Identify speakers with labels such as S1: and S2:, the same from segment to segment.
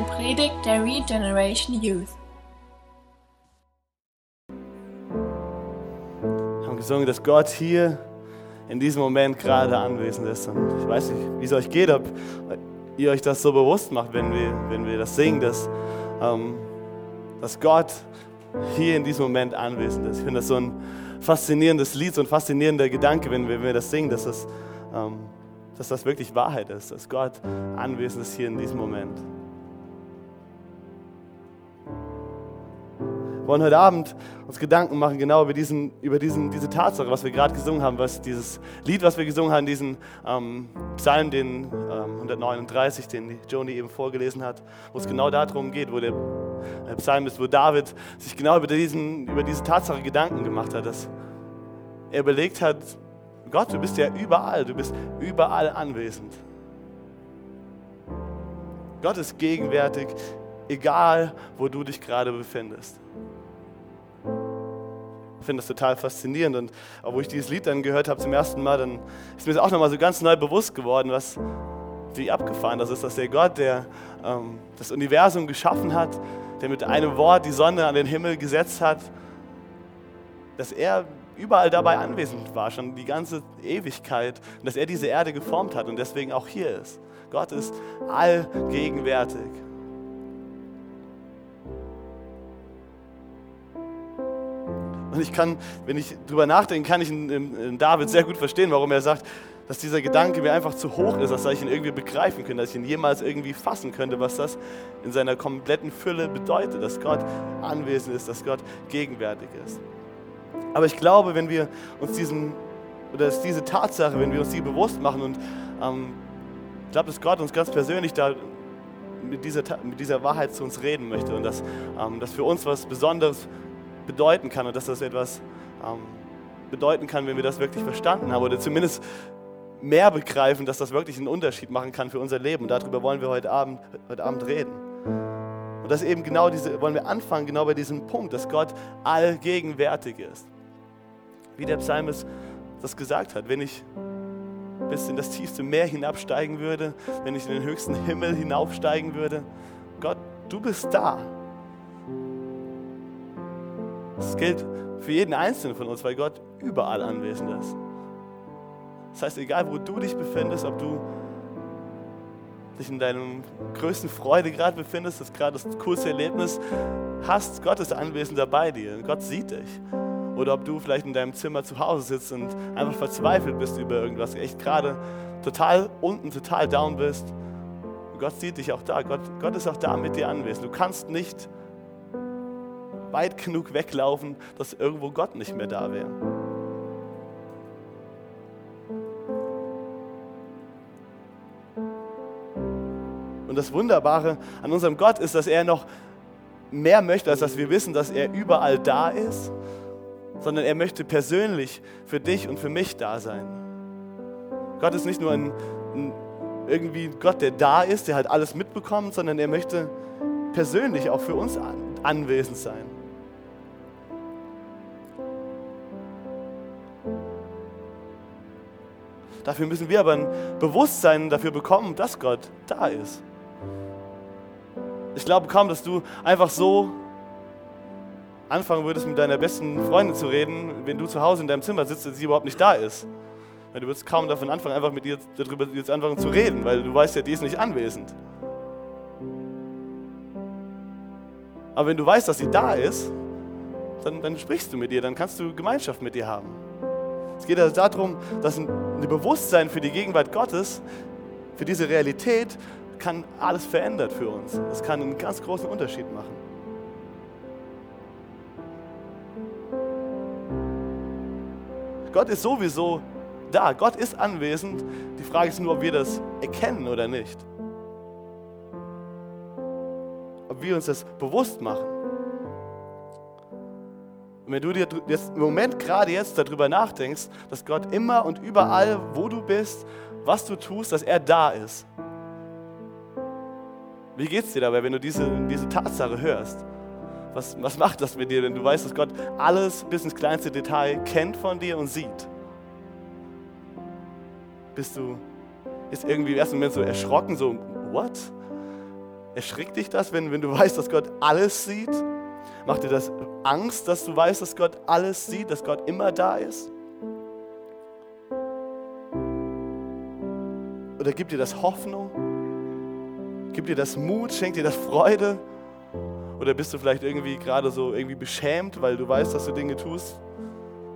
S1: eine Predigt der Regeneration Youth.
S2: Wir haben gesungen, dass Gott hier in diesem Moment gerade anwesend ist. Und ich weiß nicht, wie es euch geht, ob ihr euch das so bewusst macht, wenn wir, wenn wir das singen, dass, ähm, dass Gott hier in diesem Moment anwesend ist. Ich finde das so ein faszinierendes Lied, so ein faszinierender Gedanke, wenn wir, wenn wir das singen, dass das, ähm, dass das wirklich Wahrheit ist, dass Gott anwesend ist hier in diesem Moment. Wollen heute Abend uns Gedanken machen, genau über, diesen, über diesen, diese Tatsache, was wir gerade gesungen haben, was dieses Lied, was wir gesungen haben, diesen ähm, Psalm, den ähm, 139, den Joni eben vorgelesen hat, wo es genau darum geht, wo der Psalm ist, wo David sich genau über, diesen, über diese Tatsache Gedanken gemacht hat, dass er überlegt hat, Gott, du bist ja überall, du bist überall anwesend. Gott ist gegenwärtig, egal wo du dich gerade befindest. Ich finde das total faszinierend und wo ich dieses Lied dann gehört habe zum ersten Mal, dann ist mir das auch nochmal so ganz neu bewusst geworden, was, wie abgefahren das ist, dass der Gott, der ähm, das Universum geschaffen hat, der mit einem Wort die Sonne an den Himmel gesetzt hat, dass er überall dabei anwesend war, schon die ganze Ewigkeit, und dass er diese Erde geformt hat und deswegen auch hier ist. Gott ist allgegenwärtig. Und ich kann, wenn ich drüber nachdenke, kann ich in, in, in David sehr gut verstehen, warum er sagt, dass dieser Gedanke mir einfach zu hoch ist, dass ich ihn irgendwie begreifen könnte, dass ich ihn jemals irgendwie fassen könnte, was das in seiner kompletten Fülle bedeutet, dass Gott anwesend ist, dass Gott gegenwärtig ist. Aber ich glaube, wenn wir uns diesen, oder dass diese Tatsache, wenn wir uns die bewusst machen und ähm, ich glaube, dass Gott uns ganz persönlich da mit dieser, mit dieser Wahrheit zu uns reden möchte und dass ähm, das für uns was Besonderes bedeuten kann und dass das etwas ähm, bedeuten kann, wenn wir das wirklich verstanden haben oder zumindest mehr begreifen, dass das wirklich einen Unterschied machen kann für unser Leben. Und darüber wollen wir heute Abend, heute Abend reden. Und das eben genau diese, wollen wir anfangen, genau bei diesem Punkt, dass Gott allgegenwärtig ist. Wie der Psalmist das gesagt hat, wenn ich bis in das tiefste Meer hinabsteigen würde, wenn ich in den höchsten Himmel hinaufsteigen würde, Gott, du bist da. Das gilt für jeden Einzelnen von uns, weil Gott überall anwesend ist. Das heißt, egal wo du dich befindest, ob du dich in deinem größten Freude gerade befindest, das gerade das coolste Erlebnis hast, Gott ist anwesend dabei dir. Gott sieht dich. Oder ob du vielleicht in deinem Zimmer zu Hause sitzt und einfach verzweifelt bist über irgendwas, echt gerade total unten, total down bist. Gott sieht dich auch da. Gott, Gott ist auch da mit dir anwesend. Du kannst nicht weit genug weglaufen, dass irgendwo Gott nicht mehr da wäre. Und das Wunderbare an unserem Gott ist, dass er noch mehr möchte, als dass wir wissen, dass er überall da ist, sondern er möchte persönlich für dich und für mich da sein. Gott ist nicht nur ein, ein irgendwie Gott, der da ist, der halt alles mitbekommt, sondern er möchte persönlich auch für uns an, anwesend sein. Dafür müssen wir aber ein Bewusstsein dafür bekommen, dass Gott da ist. Ich glaube kaum, dass du einfach so anfangen würdest, mit deiner besten Freundin zu reden, wenn du zu Hause in deinem Zimmer sitzt und sie überhaupt nicht da ist. Du würdest kaum davon anfangen, einfach mit ihr darüber jetzt anfangen zu reden, weil du weißt ja, die ist nicht anwesend. Aber wenn du weißt, dass sie da ist, dann, dann sprichst du mit ihr, dann kannst du Gemeinschaft mit ihr haben. Es geht also darum, dass ein Bewusstsein für die Gegenwart Gottes, für diese Realität kann alles verändert für uns. Es kann einen ganz großen Unterschied machen. Gott ist sowieso da. Gott ist anwesend. Die Frage ist nur, ob wir das erkennen oder nicht. Ob wir uns das bewusst machen. Und wenn du dir jetzt im Moment gerade jetzt darüber nachdenkst, dass Gott immer und überall, wo du bist, was du tust, dass er da ist. Wie geht es dir dabei, wenn du diese, diese Tatsache hörst? Was, was macht das mit dir, wenn du weißt, dass Gott alles bis ins kleinste Detail kennt von dir und sieht? Bist du ist irgendwie im ersten Moment so erschrocken, so, what? Erschrickt dich das, wenn, wenn du weißt, dass Gott alles sieht? Macht dir das Angst, dass du weißt, dass Gott alles sieht, dass Gott immer da ist? Oder gibt dir das Hoffnung? Gibt dir das Mut? Schenkt dir das Freude? Oder bist du vielleicht irgendwie gerade so irgendwie beschämt, weil du weißt, dass du Dinge tust,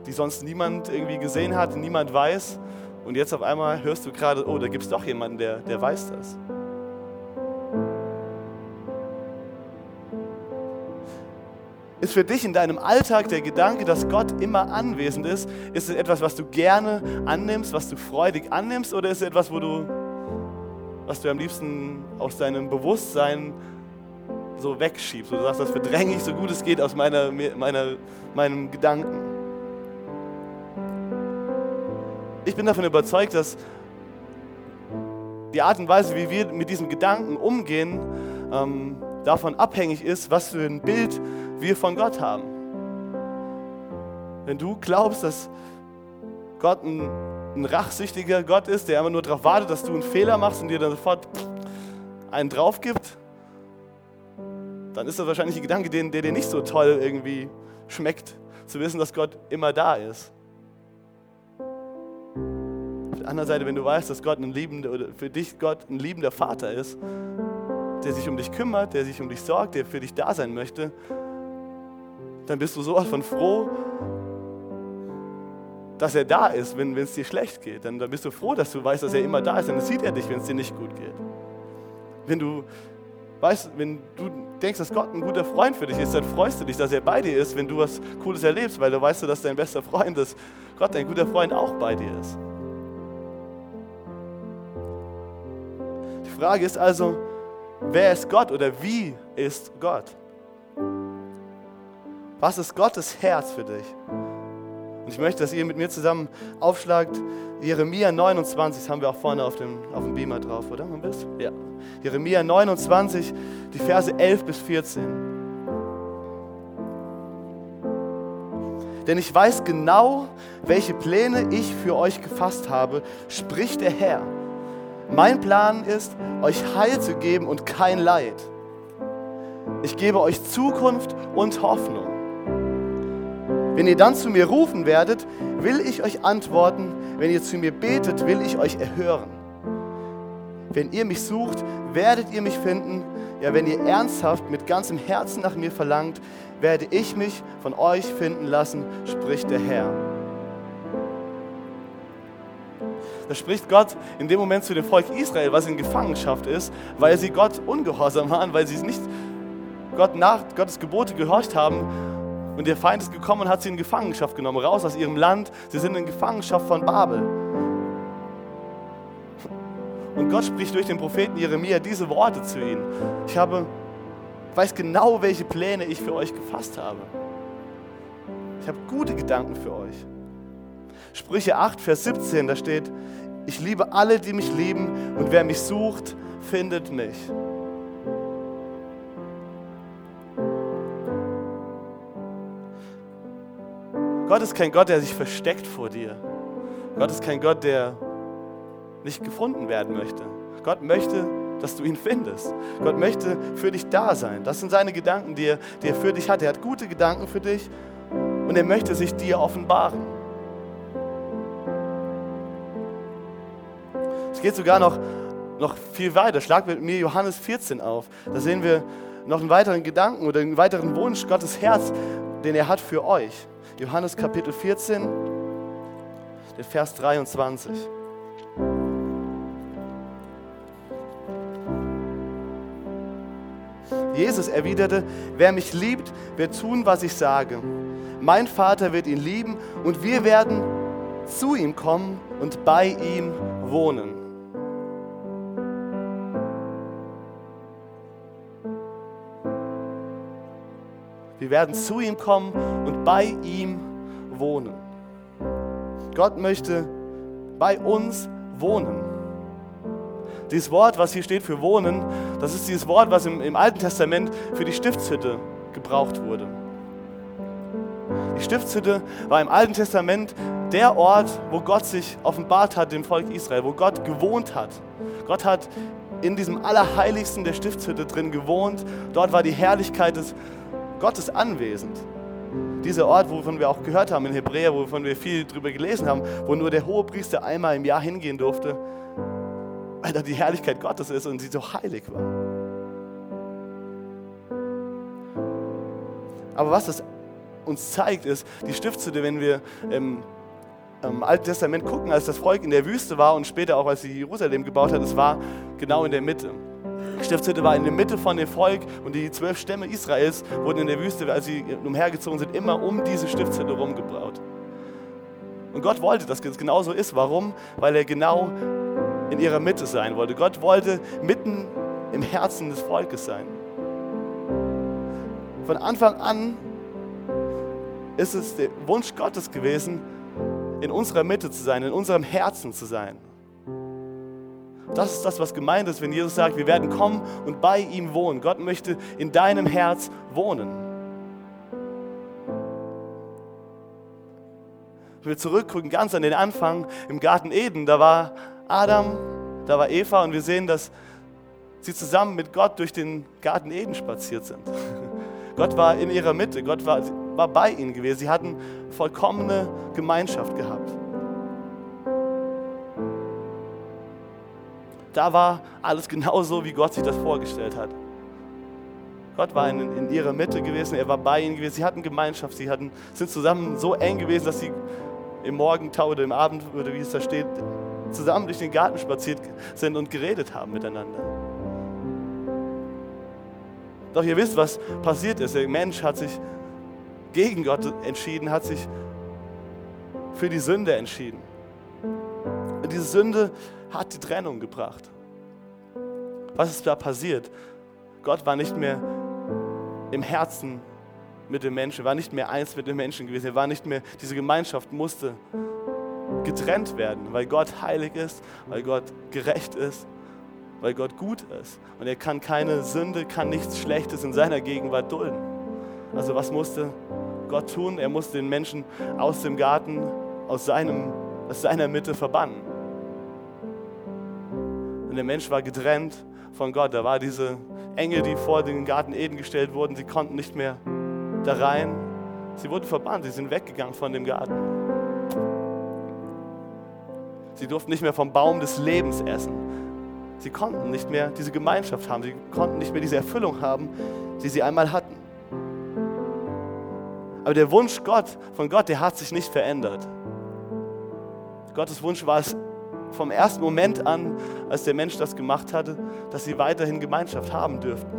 S2: die sonst niemand irgendwie gesehen hat, niemand weiß? Und jetzt auf einmal hörst du gerade, oh, da gibt es doch jemanden, der, der weiß das. Ist für dich in deinem Alltag der Gedanke, dass Gott immer anwesend ist, ist es etwas, was du gerne annimmst, was du freudig annimmst, oder ist es etwas, wo du, was du am liebsten aus deinem Bewusstsein so wegschiebst, du sagst, das verdränge ich so gut es geht aus meiner, meiner, meinem Gedanken? Ich bin davon überzeugt, dass die Art und Weise, wie wir mit diesem Gedanken umgehen, ähm, davon abhängig ist, was für ein Bild wir von Gott haben. Wenn du glaubst, dass Gott ein, ein rachsüchtiger Gott ist, der immer nur darauf wartet, dass du einen Fehler machst und dir dann sofort einen drauf gibt, dann ist das wahrscheinlich ein Gedanke, der, der dir nicht so toll irgendwie schmeckt, zu wissen, dass Gott immer da ist. Auf der anderen Seite, wenn du weißt, dass Gott ein liebender oder für dich Gott ein liebender Vater ist, der sich um dich kümmert, der sich um dich sorgt, der für dich da sein möchte, dann bist du sowas von froh, dass er da ist, wenn es dir schlecht geht. Dann, dann bist du froh, dass du weißt, dass er immer da ist. Dann sieht er dich, wenn es dir nicht gut geht. Wenn du weißt, wenn du denkst, dass Gott ein guter Freund für dich ist, dann freust du dich, dass er bei dir ist, wenn du was Cooles erlebst, weil du weißt, dass dein bester Freund ist, Gott, dein guter Freund, auch bei dir ist. Die Frage ist also, wer ist Gott oder wie ist Gott? Was ist Gottes Herz für dich? Und ich möchte, dass ihr mit mir zusammen aufschlagt, Jeremia 29, das haben wir auch vorne auf dem, auf dem Beamer drauf, oder? Ein bisschen? Ja. Jeremia 29, die Verse 11 bis 14. Denn ich weiß genau, welche Pläne ich für euch gefasst habe, spricht der Herr. Mein Plan ist, euch Heil zu geben und kein Leid. Ich gebe euch Zukunft und Hoffnung. Wenn ihr dann zu mir rufen werdet, will ich euch antworten. Wenn ihr zu mir betet, will ich euch erhören. Wenn ihr mich sucht, werdet ihr mich finden. Ja, wenn ihr ernsthaft mit ganzem Herzen nach mir verlangt, werde ich mich von euch finden lassen, spricht der Herr. Da spricht Gott in dem Moment zu dem Volk Israel, was in Gefangenschaft ist, weil sie Gott ungehorsam waren, weil sie nicht Gott nach Gottes Gebote gehorcht haben und der Feind ist gekommen und hat sie in Gefangenschaft genommen, raus aus ihrem Land. Sie sind in Gefangenschaft von Babel. Und Gott spricht durch den Propheten Jeremia diese Worte zu ihnen. Ich habe, weiß genau, welche Pläne ich für euch gefasst habe. Ich habe gute Gedanken für euch. Sprüche 8, Vers 17, da steht, ich liebe alle, die mich lieben, und wer mich sucht, findet mich. Gott ist kein Gott, der sich versteckt vor dir. Gott ist kein Gott, der nicht gefunden werden möchte. Gott möchte, dass du ihn findest. Gott möchte für dich da sein. Das sind seine Gedanken, die er, die er für dich hat. Er hat gute Gedanken für dich und er möchte sich dir offenbaren. Es geht sogar noch, noch viel weiter. Schlag mit mir Johannes 14 auf. Da sehen wir noch einen weiteren Gedanken oder einen weiteren Wunsch, Gottes Herz, den er hat für euch. Johannes Kapitel 14, der Vers 23. Jesus erwiderte, wer mich liebt, wird tun, was ich sage. Mein Vater wird ihn lieben und wir werden zu ihm kommen und bei ihm wohnen. Werden zu ihm kommen und bei ihm wohnen. Gott möchte bei uns wohnen. Dieses Wort, was hier steht für wohnen, das ist dieses Wort, was im, im Alten Testament für die Stiftshütte gebraucht wurde. Die Stiftshütte war im Alten Testament der Ort, wo Gott sich offenbart hat dem Volk Israel, wo Gott gewohnt hat. Gott hat in diesem Allerheiligsten der Stiftshütte drin gewohnt. Dort war die Herrlichkeit des Gottes anwesend. Dieser Ort, wovon wir auch gehört haben in Hebräer, wovon wir viel drüber gelesen haben, wo nur der Hohepriester einmal im Jahr hingehen durfte, weil da die Herrlichkeit Gottes ist und sie so heilig war. Aber was das uns zeigt, ist, die Stiftshütte, wenn wir im, im Alten Testament gucken, als das Volk in der Wüste war und später auch, als sie Jerusalem gebaut hat, es war genau in der Mitte. Stiftshütte war in der Mitte von dem Volk und die zwölf Stämme Israels wurden in der Wüste, als sie umhergezogen sind, immer um diese Stiftshütte rumgebaut. Und Gott wollte, dass es genauso ist. Warum? Weil er genau in ihrer Mitte sein wollte. Gott wollte mitten im Herzen des Volkes sein. Von Anfang an ist es der Wunsch Gottes gewesen, in unserer Mitte zu sein, in unserem Herzen zu sein. Das ist das, was gemeint ist, wenn Jesus sagt, wir werden kommen und bei ihm wohnen. Gott möchte in deinem Herz wohnen. Wenn wir zurückgucken, ganz an den Anfang im Garten Eden, da war Adam, da war Eva und wir sehen, dass sie zusammen mit Gott durch den Garten Eden spaziert sind. Gott war in ihrer Mitte, Gott war, war bei ihnen gewesen. Sie hatten vollkommene Gemeinschaft gehabt. Da war alles genauso, wie Gott sich das vorgestellt hat. Gott war in, in, ihrer Mitte gewesen, er war bei ihnen gewesen, sie hatten Gemeinschaft, sie hatten, sind zusammen so eng gewesen, dass sie im Morgentau oder im Abend, oder wie es da steht, zusammen durch den Garten spaziert sind und geredet haben miteinander. Doch ihr wisst, was passiert ist. Der Mensch hat sich gegen Gott entschieden, hat sich für die Sünde entschieden. Und diese Sünde hat die Trennung gebracht. Was ist da passiert? Gott war nicht mehr im Herzen mit dem Menschen, war nicht mehr eins mit dem Menschen gewesen. Er war nicht mehr, diese Gemeinschaft musste getrennt werden, weil Gott heilig ist, weil Gott gerecht ist weil Gott gut ist. Und er kann keine Sünde, kann nichts Schlechtes in seiner Gegenwart dulden. Also was musste Gott tun? Er musste den Menschen aus dem Garten, aus, seinem, aus seiner Mitte verbannen. Und der Mensch war getrennt von Gott. Da war diese Engel, die vor den Garten Eden gestellt wurden, sie konnten nicht mehr da rein. Sie wurden verbannt, sie sind weggegangen von dem Garten. Sie durften nicht mehr vom Baum des Lebens essen. Sie konnten nicht mehr diese Gemeinschaft haben, sie konnten nicht mehr diese Erfüllung haben, die sie einmal hatten. Aber der Wunsch Gott, von Gott, der hat sich nicht verändert. Gottes Wunsch war es vom ersten Moment an, als der Mensch das gemacht hatte, dass sie weiterhin Gemeinschaft haben dürften.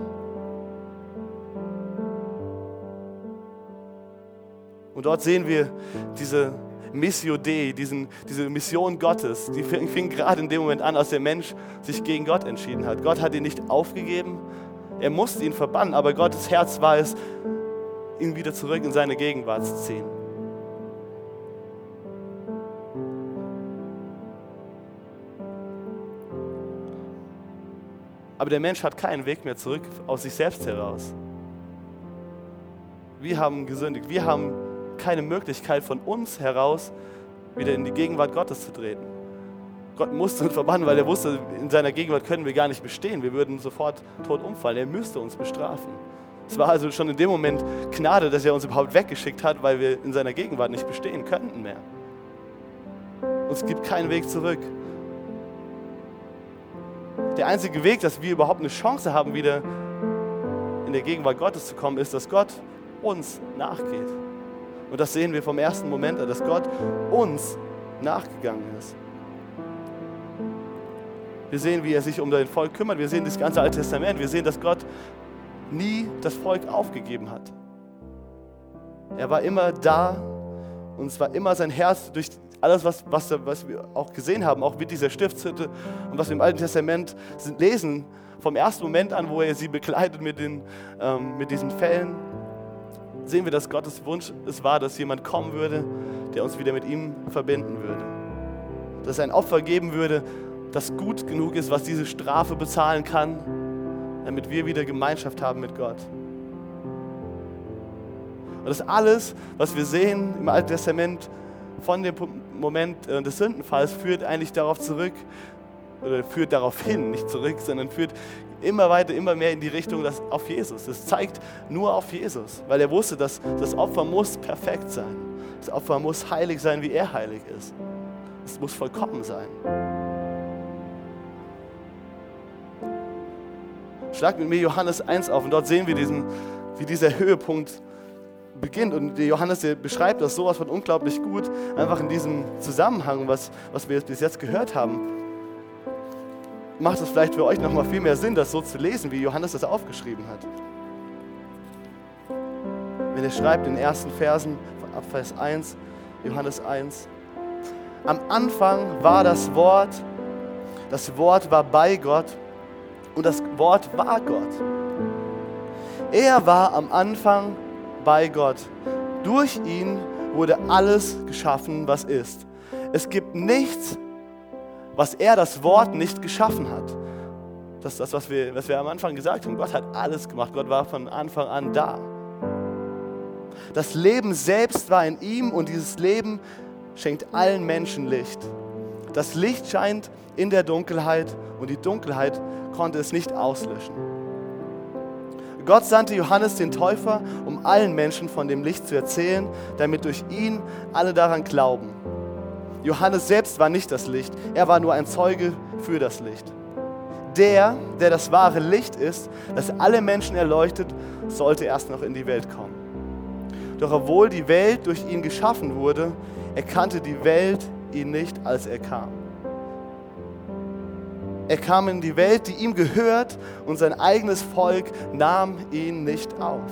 S2: Und dort sehen wir diese Missio Dei, diesen, diese Mission Gottes, die fing, fing gerade in dem Moment an, als der Mensch sich gegen Gott entschieden hat. Gott hat ihn nicht aufgegeben, er musste ihn verbannen, aber Gottes Herz war es, ihn wieder zurück in seine Gegenwart zu ziehen. Aber der Mensch hat keinen Weg mehr zurück aus sich selbst heraus. Wir haben gesündigt, wir haben keine Möglichkeit von uns heraus wieder in die Gegenwart Gottes zu treten. Gott musste uns verbannen, weil er wusste, in seiner Gegenwart können wir gar nicht bestehen. Wir würden sofort tot umfallen. Er müsste uns bestrafen. Es war also schon in dem Moment Gnade, dass er uns überhaupt weggeschickt hat, weil wir in seiner Gegenwart nicht bestehen könnten mehr. Uns gibt keinen Weg zurück. Der einzige Weg, dass wir überhaupt eine Chance haben, wieder in der Gegenwart Gottes zu kommen, ist, dass Gott uns nachgeht. Und das sehen wir vom ersten Moment an, dass Gott uns nachgegangen ist. Wir sehen, wie er sich um sein Volk kümmert. Wir sehen das ganze Alte Testament. Wir sehen, dass Gott nie das Volk aufgegeben hat. Er war immer da und es war immer sein Herz durch alles, was, was, was wir auch gesehen haben, auch mit dieser Stiftshütte und was wir im Alten Testament lesen, vom ersten Moment an, wo er sie begleitet mit, den, ähm, mit diesen Fällen sehen wir, dass Gottes Wunsch es war, dass jemand kommen würde, der uns wieder mit ihm verbinden würde. Dass ein Opfer geben würde, das gut genug ist, was diese Strafe bezahlen kann, damit wir wieder Gemeinschaft haben mit Gott. Und das alles, was wir sehen im Alten Testament von dem Moment äh, des Sündenfalls, führt eigentlich darauf zurück, oder führt darauf hin, nicht zurück, sondern führt immer weiter, immer mehr in die Richtung dass, auf Jesus. Es zeigt nur auf Jesus, weil er wusste, dass das Opfer muss perfekt sein. Das Opfer muss heilig sein, wie er heilig ist. Es muss vollkommen sein. Schlag mit mir Johannes 1 auf und dort sehen wir diesen, wie dieser Höhepunkt beginnt. Und der Johannes der beschreibt das sowas von unglaublich gut, einfach in diesem Zusammenhang, was, was wir bis jetzt gehört haben. Macht es vielleicht für euch nochmal viel mehr Sinn, das so zu lesen, wie Johannes das aufgeschrieben hat. Wenn er schreibt in den ersten Versen ab Vers 1, Johannes 1, am Anfang war das Wort, das Wort war bei Gott und das Wort war Gott. Er war am Anfang bei Gott. Durch ihn wurde alles geschaffen, was ist. Es gibt nichts, was er, das Wort, nicht geschaffen hat. Das ist das, was wir, was wir am Anfang gesagt haben. Gott hat alles gemacht. Gott war von Anfang an da. Das Leben selbst war in ihm und dieses Leben schenkt allen Menschen Licht. Das Licht scheint in der Dunkelheit und die Dunkelheit konnte es nicht auslöschen. Gott sandte Johannes den Täufer, um allen Menschen von dem Licht zu erzählen, damit durch ihn alle daran glauben. Johannes selbst war nicht das Licht, er war nur ein Zeuge für das Licht. Der, der das wahre Licht ist, das alle Menschen erleuchtet, sollte erst noch in die Welt kommen. Doch obwohl die Welt durch ihn geschaffen wurde, erkannte die Welt ihn nicht, als er kam. Er kam in die Welt, die ihm gehört, und sein eigenes Volk nahm ihn nicht auf.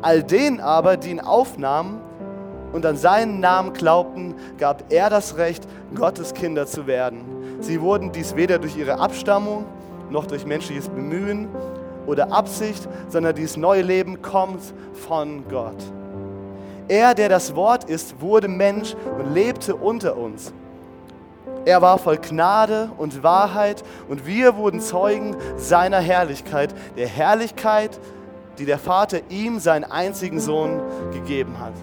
S2: All denen aber, die ihn aufnahmen und an seinen Namen glaubten, gab er das Recht, Gottes Kinder zu werden. Sie wurden dies weder durch ihre Abstammung noch durch menschliches Bemühen oder Absicht, sondern dieses neue Leben kommt von Gott. Er, der das Wort ist, wurde Mensch und lebte unter uns. Er war voll Gnade und Wahrheit und wir wurden Zeugen seiner Herrlichkeit, der Herrlichkeit, die der Vater ihm, seinen einzigen Sohn, gegeben hat.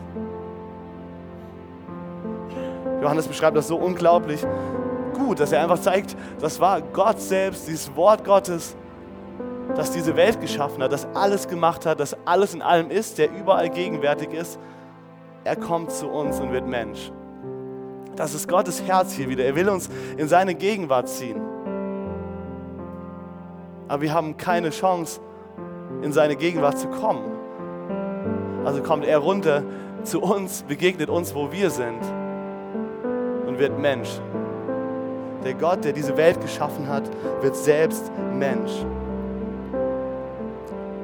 S2: Johannes beschreibt das so unglaublich gut, dass er einfach zeigt, das war Gott selbst, dieses Wort Gottes, das diese Welt geschaffen hat, das alles gemacht hat, das alles in allem ist, der überall gegenwärtig ist. Er kommt zu uns und wird Mensch. Das ist Gottes Herz hier wieder. Er will uns in seine Gegenwart ziehen. Aber wir haben keine Chance, in seine Gegenwart zu kommen. Also kommt er runter zu uns, begegnet uns, wo wir sind und wird Mensch. Der Gott, der diese Welt geschaffen hat, wird selbst Mensch.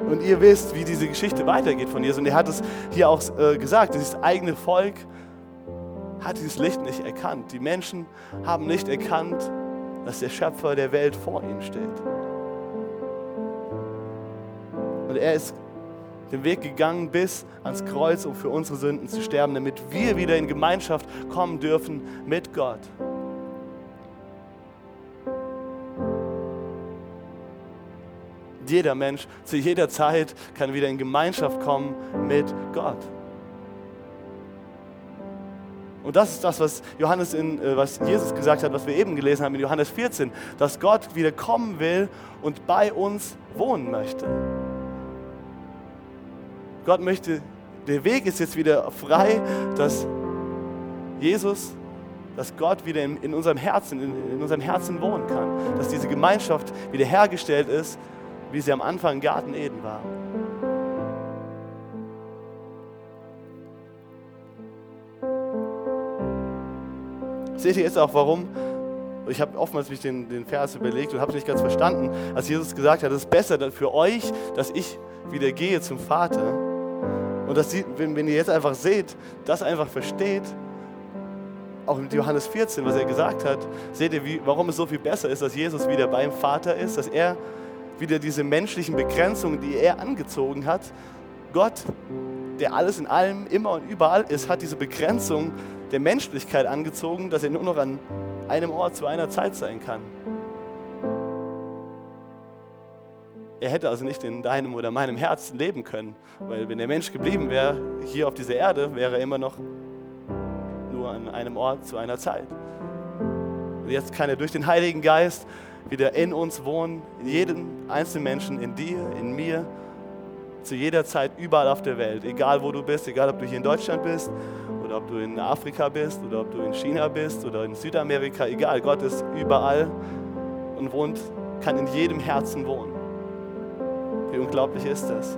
S2: Und ihr wisst, wie diese Geschichte weitergeht von Jesus. Und er hat es hier auch äh, gesagt, dieses eigene Volk hat dieses Licht nicht erkannt. Die Menschen haben nicht erkannt, dass der Schöpfer der Welt vor ihnen steht. Und er ist den Weg gegangen bis ans Kreuz, um für unsere Sünden zu sterben, damit wir wieder in Gemeinschaft kommen dürfen mit Gott. Jeder Mensch zu jeder Zeit kann wieder in Gemeinschaft kommen mit Gott. Und das ist das, was Johannes in, äh, was Jesus gesagt hat, was wir eben gelesen haben in Johannes 14, dass Gott wieder kommen will und bei uns wohnen möchte. Gott möchte, der Weg ist jetzt wieder frei, dass Jesus, dass Gott wieder in, in unserem Herzen, in, in unserem Herzen wohnen kann, dass diese Gemeinschaft wieder hergestellt ist, wie sie am Anfang im Garten Eden war. Seht ihr jetzt auch, warum? Ich habe oftmals mich den, den Vers überlegt und habe es nicht ganz verstanden, als Jesus gesagt hat, es ist besser für euch, dass ich wieder gehe zum Vater. Und dass sie, wenn, wenn ihr jetzt einfach seht, das einfach versteht, auch mit Johannes 14, was er gesagt hat, seht ihr, wie, warum es so viel besser ist, dass Jesus wieder beim Vater ist, dass er wieder diese menschlichen Begrenzungen, die er angezogen hat, Gott, der alles in allem, immer und überall ist, hat diese Begrenzung der Menschlichkeit angezogen, dass er nur noch an einem Ort zu einer Zeit sein kann. Er hätte also nicht in deinem oder meinem Herzen leben können, weil wenn der Mensch geblieben wäre hier auf dieser Erde, wäre er immer noch nur an einem Ort zu einer Zeit. Und jetzt kann er durch den Heiligen Geist wieder in uns wohnen, in jedem einzelnen Menschen, in dir, in mir, zu jeder Zeit, überall auf der Welt. Egal wo du bist, egal ob du hier in Deutschland bist oder ob du in Afrika bist oder ob du in China bist oder in Südamerika, egal, Gott ist überall und wohnt, kann in jedem Herzen wohnen. Wie unglaublich ist das?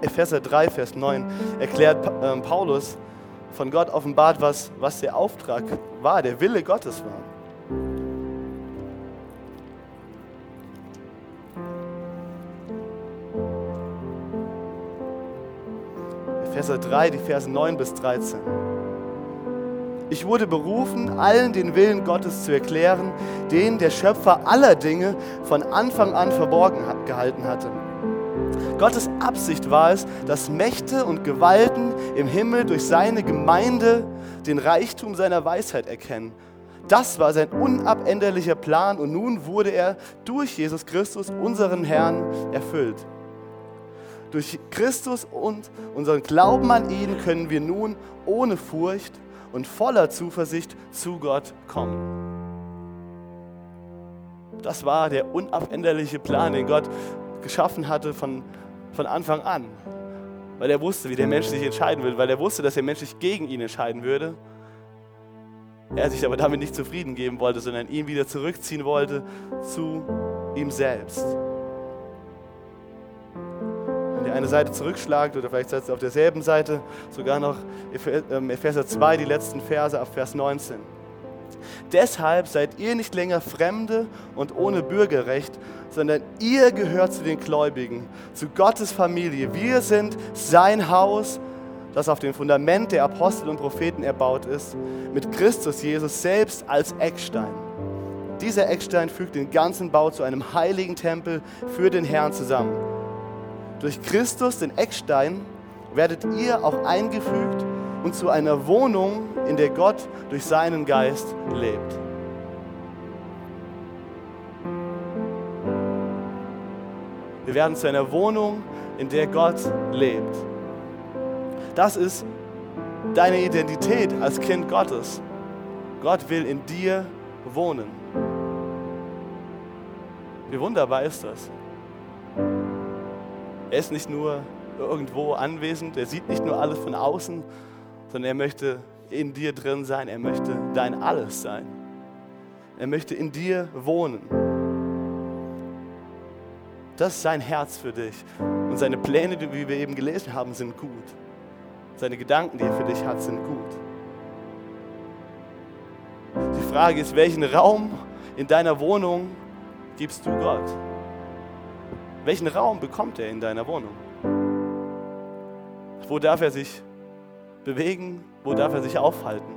S2: Epheser 3, Vers 9 erklärt ähm, Paulus, von Gott offenbart, was, was der Auftrag war, der Wille Gottes war. Epheser 3, die Verse 9 bis 13. Ich wurde berufen, allen den Willen Gottes zu erklären, den der Schöpfer aller Dinge von Anfang an verborgen gehalten hatte. Gottes Absicht war es, dass Mächte und Gewalten im Himmel durch seine Gemeinde den Reichtum seiner Weisheit erkennen. Das war sein unabänderlicher Plan und nun wurde er durch Jesus Christus, unseren Herrn, erfüllt. Durch Christus und unseren Glauben an ihn können wir nun ohne Furcht und voller Zuversicht zu Gott kommen. Das war der unabänderliche Plan, den Gott geschaffen hatte von, von Anfang an. Weil er wusste, wie der Mensch sich entscheiden würde, weil er wusste, dass der Mensch sich gegen ihn entscheiden würde. Er sich aber damit nicht zufrieden geben wollte, sondern ihn wieder zurückziehen wollte zu ihm selbst die eine Seite zurückschlagt oder vielleicht seid ihr auf derselben Seite, sogar noch ähm, Epheser 2, die letzten Verse ab Vers 19. Deshalb seid ihr nicht länger Fremde und ohne Bürgerrecht, sondern ihr gehört zu den Gläubigen, zu Gottes Familie. Wir sind sein Haus, das auf dem Fundament der Apostel und Propheten erbaut ist, mit Christus Jesus selbst als Eckstein. Dieser Eckstein fügt den ganzen Bau zu einem heiligen Tempel für den Herrn zusammen. Durch Christus, den Eckstein, werdet ihr auch eingefügt und zu einer Wohnung, in der Gott durch seinen Geist lebt. Wir werden zu einer Wohnung, in der Gott lebt. Das ist deine Identität als Kind Gottes. Gott will in dir wohnen. Wie wunderbar ist das? Er ist nicht nur irgendwo anwesend, er sieht nicht nur alles von außen, sondern er möchte in dir drin sein, er möchte dein Alles sein. Er möchte in dir wohnen. Das ist sein Herz für dich. Und seine Pläne, die wir eben gelesen haben, sind gut. Seine Gedanken, die er für dich hat, sind gut. Die Frage ist, welchen Raum in deiner Wohnung gibst du Gott? Welchen Raum bekommt er in deiner Wohnung? Wo darf er sich bewegen? Wo darf er sich aufhalten?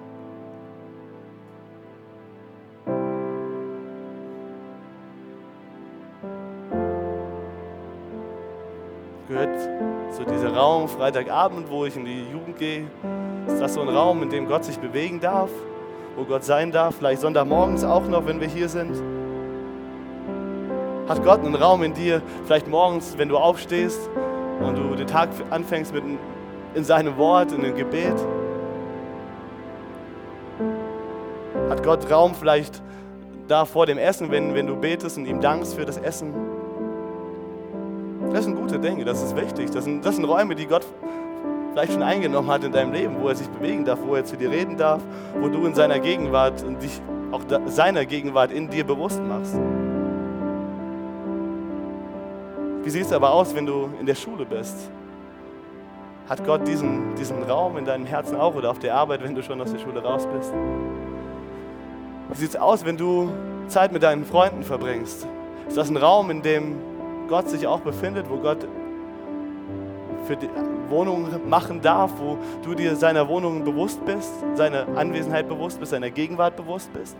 S2: Gehört so dieser Raum Freitagabend, wo ich in die Jugend gehe? Ist das so ein Raum, in dem Gott sich bewegen darf? Wo Gott sein darf? Vielleicht Sonntagmorgens auch noch, wenn wir hier sind? Hat Gott einen Raum in dir, vielleicht morgens, wenn du aufstehst und du den Tag anfängst mit in seinem Wort, in dem Gebet. Hat Gott Raum vielleicht da vor dem Essen, wenn, wenn du betest und ihm dankst für das Essen? Das sind gute Dinge, das ist wichtig. Das sind, das sind Räume, die Gott vielleicht schon eingenommen hat in deinem Leben, wo er sich bewegen darf, wo er zu dir reden darf, wo du in seiner Gegenwart und dich auch seiner Gegenwart in dir bewusst machst. Wie sieht es aber aus, wenn du in der Schule bist? Hat Gott diesen, diesen Raum in deinem Herzen auch oder auf der Arbeit, wenn du schon aus der Schule raus bist? Wie sieht es aus, wenn du Zeit mit deinen Freunden verbringst? Ist das ein Raum, in dem Gott sich auch befindet, wo Gott für die Wohnung machen darf, wo du dir seiner Wohnung bewusst bist, seiner Anwesenheit bewusst bist, seiner Gegenwart bewusst bist?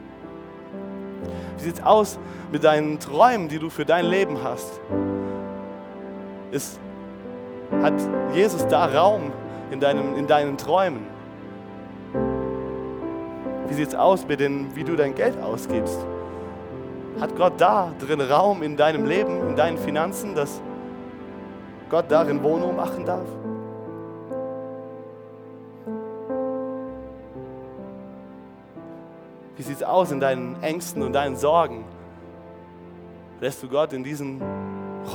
S2: Wie sieht es aus mit deinen Träumen, die du für dein Leben hast? Ist, hat Jesus da Raum in, deinem, in deinen Träumen? Wie sieht es aus mit den, wie du dein Geld ausgibst? Hat Gott da drin Raum in deinem Leben, in deinen Finanzen, dass Gott darin Wohnung machen darf? sieht es aus in deinen Ängsten und deinen Sorgen? Lässt du Gott in diesen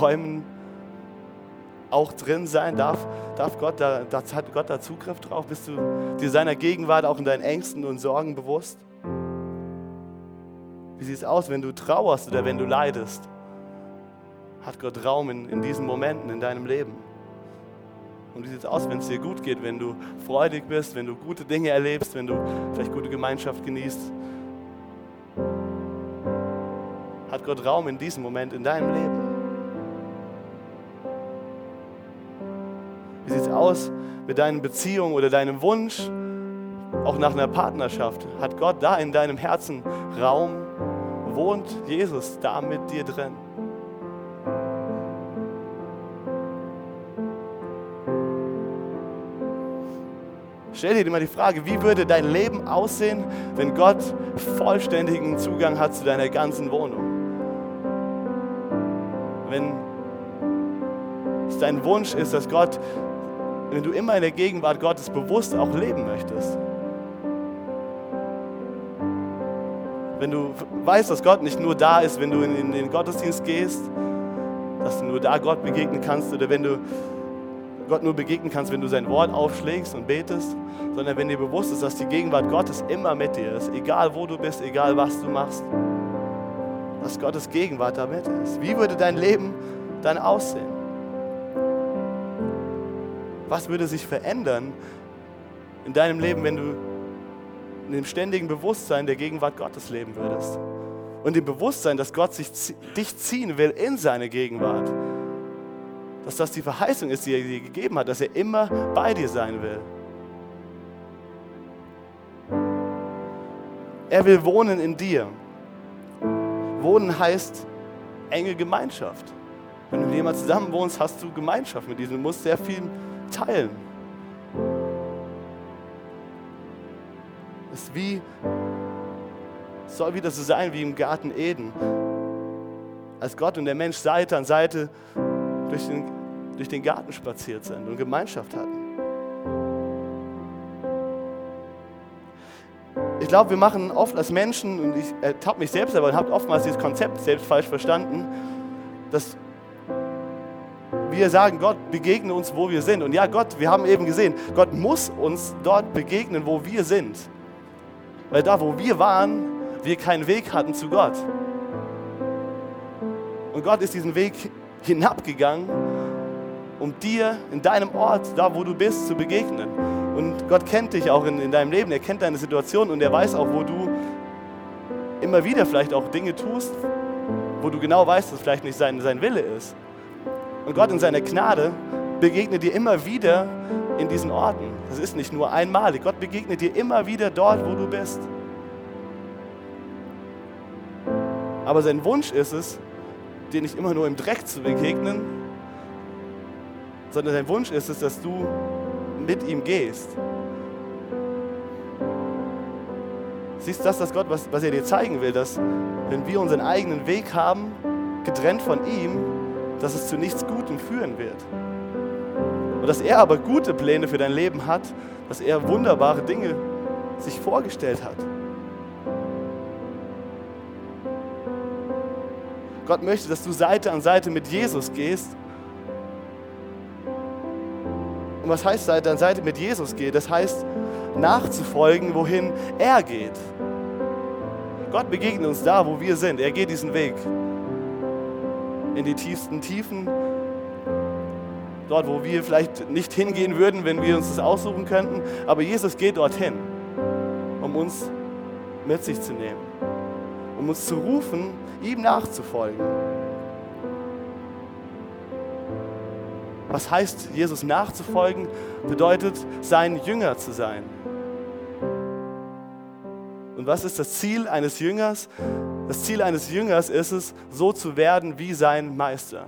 S2: Räumen auch drin sein? Darf, darf Gott da, das hat Gott da Zugriff drauf? Bist du dir seiner Gegenwart auch in deinen Ängsten und Sorgen bewusst? Wie sieht es aus, wenn du trauerst oder wenn du leidest? Hat Gott Raum in, in diesen Momenten in deinem Leben? Und wie sieht es aus, wenn es dir gut geht, wenn du freudig bist, wenn du gute Dinge erlebst, wenn du vielleicht gute Gemeinschaft genießt? Hat Gott Raum in diesem Moment in deinem Leben? Aus mit deinen Beziehungen oder deinem Wunsch, auch nach einer Partnerschaft? Hat Gott da in deinem Herzen Raum? Wohnt Jesus da mit dir drin? Stell dir mal die Frage, wie würde dein Leben aussehen, wenn Gott vollständigen Zugang hat zu deiner ganzen Wohnung? Wenn es dein Wunsch ist, dass Gott, wenn du immer in der Gegenwart Gottes bewusst auch leben möchtest. Wenn du weißt, dass Gott nicht nur da ist, wenn du in den Gottesdienst gehst, dass du nur da Gott begegnen kannst oder wenn du Gott nur begegnen kannst, wenn du sein Wort aufschlägst und betest, sondern wenn dir bewusst ist, dass die Gegenwart Gottes immer mit dir ist, egal wo du bist, egal was du machst, dass Gottes Gegenwart damit ist. Wie würde dein Leben dann aussehen? Was würde sich verändern in deinem Leben, wenn du in dem ständigen Bewusstsein der Gegenwart Gottes leben würdest? Und dem Bewusstsein, dass Gott sich, dich ziehen will in seine Gegenwart dass das die Verheißung ist, die er dir gegeben hat, dass er immer bei dir sein will. Er will wohnen in dir. Wohnen heißt enge Gemeinschaft. Wenn du mit jemandem zusammen wohnst, hast du Gemeinschaft mit diesem. Du musst sehr viel teilen. Es wie, soll wieder so sein wie im Garten Eden. Als Gott und der Mensch Seite an Seite durch den, durch den Garten spaziert sind und Gemeinschaft hatten. Ich glaube, wir machen oft als Menschen, und ich ertappe mich selbst, aber habe oftmals dieses Konzept selbst falsch verstanden, dass wir sagen, Gott begegne uns, wo wir sind. Und ja, Gott, wir haben eben gesehen, Gott muss uns dort begegnen, wo wir sind. Weil da, wo wir waren, wir keinen Weg hatten zu Gott. Und Gott ist diesen Weg hinabgegangen, um dir in deinem Ort, da wo du bist, zu begegnen. Und Gott kennt dich auch in, in deinem Leben, er kennt deine Situation und er weiß auch, wo du immer wieder vielleicht auch Dinge tust, wo du genau weißt, dass vielleicht nicht sein, sein Wille ist. Und Gott in seiner Gnade begegnet dir immer wieder in diesen Orten. Das ist nicht nur einmalig. Gott begegnet dir immer wieder dort, wo du bist. Aber sein Wunsch ist es, dir nicht immer nur im Dreck zu begegnen, sondern dein Wunsch ist es, dass du mit ihm gehst. Siehst du das, dass Gott, was, was er dir zeigen will, dass wenn wir unseren eigenen Weg haben, getrennt von ihm, dass es zu nichts Gutem führen wird. Und dass er aber gute Pläne für dein Leben hat, dass er wunderbare Dinge sich vorgestellt hat. Gott möchte, dass du Seite an Seite mit Jesus gehst. Und was heißt Seite an Seite mit Jesus gehen? Das heißt, nachzufolgen, wohin er geht. Gott begegnet uns da, wo wir sind. Er geht diesen Weg. In die tiefsten Tiefen. Dort, wo wir vielleicht nicht hingehen würden, wenn wir uns das aussuchen könnten. Aber Jesus geht dorthin, um uns mit sich zu nehmen um uns zu rufen, ihm nachzufolgen. Was heißt, Jesus nachzufolgen? Bedeutet, sein Jünger zu sein. Und was ist das Ziel eines Jüngers? Das Ziel eines Jüngers ist es, so zu werden wie sein Meister.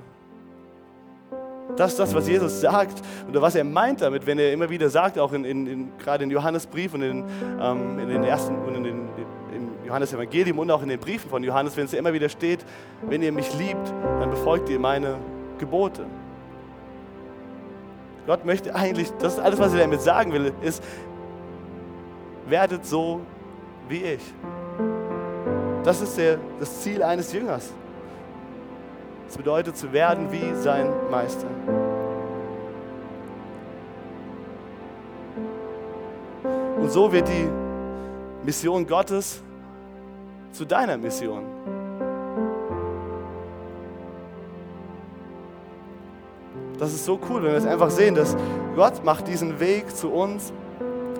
S2: Das ist das, was Jesus sagt oder was er meint damit, wenn er immer wieder sagt, auch in, in, in gerade in Johannesbrief und in, ähm, in den ersten und in den, im Johannes-Evangelium und auch in den Briefen von Johannes, wenn es immer wieder steht, wenn ihr mich liebt, dann befolgt ihr meine Gebote. Gott möchte eigentlich, das ist alles, was er damit sagen will, ist, werdet so wie ich. Das ist der, das Ziel eines Jüngers. Das bedeutet zu werden wie sein Meister. Und so wird die Mission Gottes zu deiner Mission. Das ist so cool, wenn wir es einfach sehen, dass Gott macht diesen Weg zu uns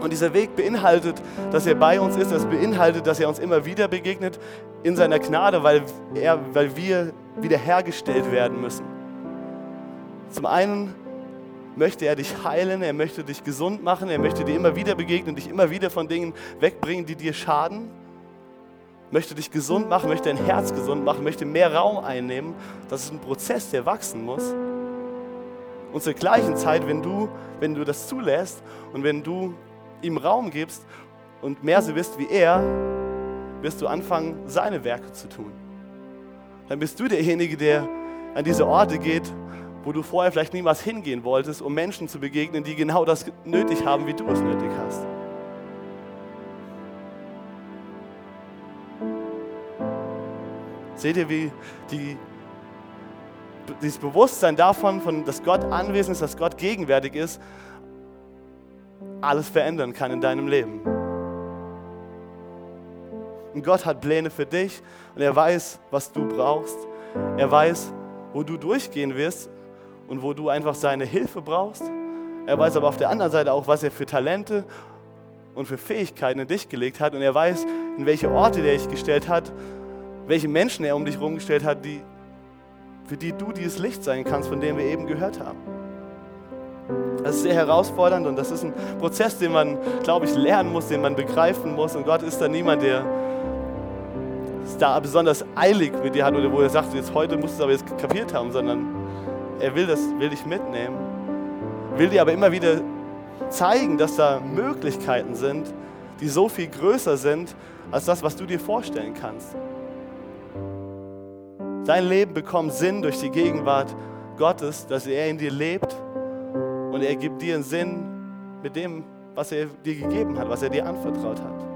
S2: und dieser Weg beinhaltet, dass er bei uns ist, das beinhaltet, dass er uns immer wieder begegnet in seiner Gnade, weil, er, weil wir wiederhergestellt werden müssen. Zum einen möchte er dich heilen, er möchte dich gesund machen, er möchte dir immer wieder begegnen, dich immer wieder von Dingen wegbringen, die dir schaden, möchte dich gesund machen, möchte dein Herz gesund machen, möchte mehr Raum einnehmen. Das ist ein Prozess, der wachsen muss. Und zur gleichen Zeit, wenn du, wenn du das zulässt und wenn du ihm Raum gibst und mehr so bist wie er, wirst du anfangen, seine Werke zu tun. Dann bist du derjenige, der an diese Orte geht, wo du vorher vielleicht niemals hingehen wolltest, um Menschen zu begegnen, die genau das nötig haben, wie du es nötig hast. Seht ihr, wie die, dieses Bewusstsein davon, von, dass Gott anwesend ist, dass Gott gegenwärtig ist, alles verändern kann in deinem Leben. Und Gott hat Pläne für dich und er weiß, was du brauchst. Er weiß, wo du durchgehen wirst und wo du einfach seine Hilfe brauchst. Er weiß aber auf der anderen Seite auch, was er für Talente und für Fähigkeiten in dich gelegt hat. Und er weiß, in welche Orte der dich gestellt hat, welche Menschen er um dich herum gestellt hat, die, für die du dieses Licht sein kannst, von dem wir eben gehört haben. Das ist sehr herausfordernd und das ist ein Prozess, den man, glaube ich, lernen muss, den man begreifen muss. Und Gott ist da niemand, der es da besonders eilig mit dir hat oder wo er sagt, jetzt heute musst du es aber jetzt kapiert haben, sondern er will das, will dich mitnehmen, will dir aber immer wieder zeigen, dass da Möglichkeiten sind, die so viel größer sind als das, was du dir vorstellen kannst. Dein Leben bekommt Sinn durch die Gegenwart Gottes, dass er in dir lebt und er gibt dir einen Sinn mit dem, was er dir gegeben hat, was er dir anvertraut hat.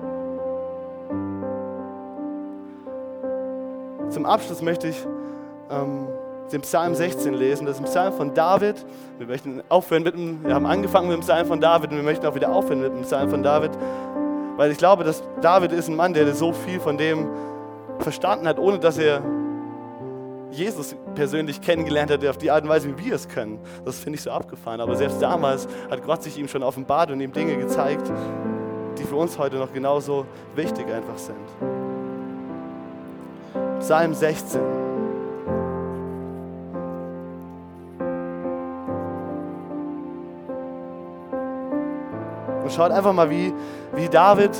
S2: Zum Abschluss möchte ich ähm, den Psalm 16 lesen. Das ist ein Psalm von David. Wir möchten aufhören mit dem, wir haben angefangen mit dem Psalm von David und wir möchten auch wieder aufhören mit dem Psalm von David, weil ich glaube, dass David ist ein Mann, der so viel von dem verstanden hat, ohne dass er Jesus persönlich kennengelernt hat, auf die Art und Weise, wie wir es können. Das finde ich so abgefahren. Aber selbst damals hat Gott sich ihm schon offenbart und ihm Dinge gezeigt, die für uns heute noch genauso wichtig einfach sind. Psalm 16. Und schaut einfach mal, wie, wie David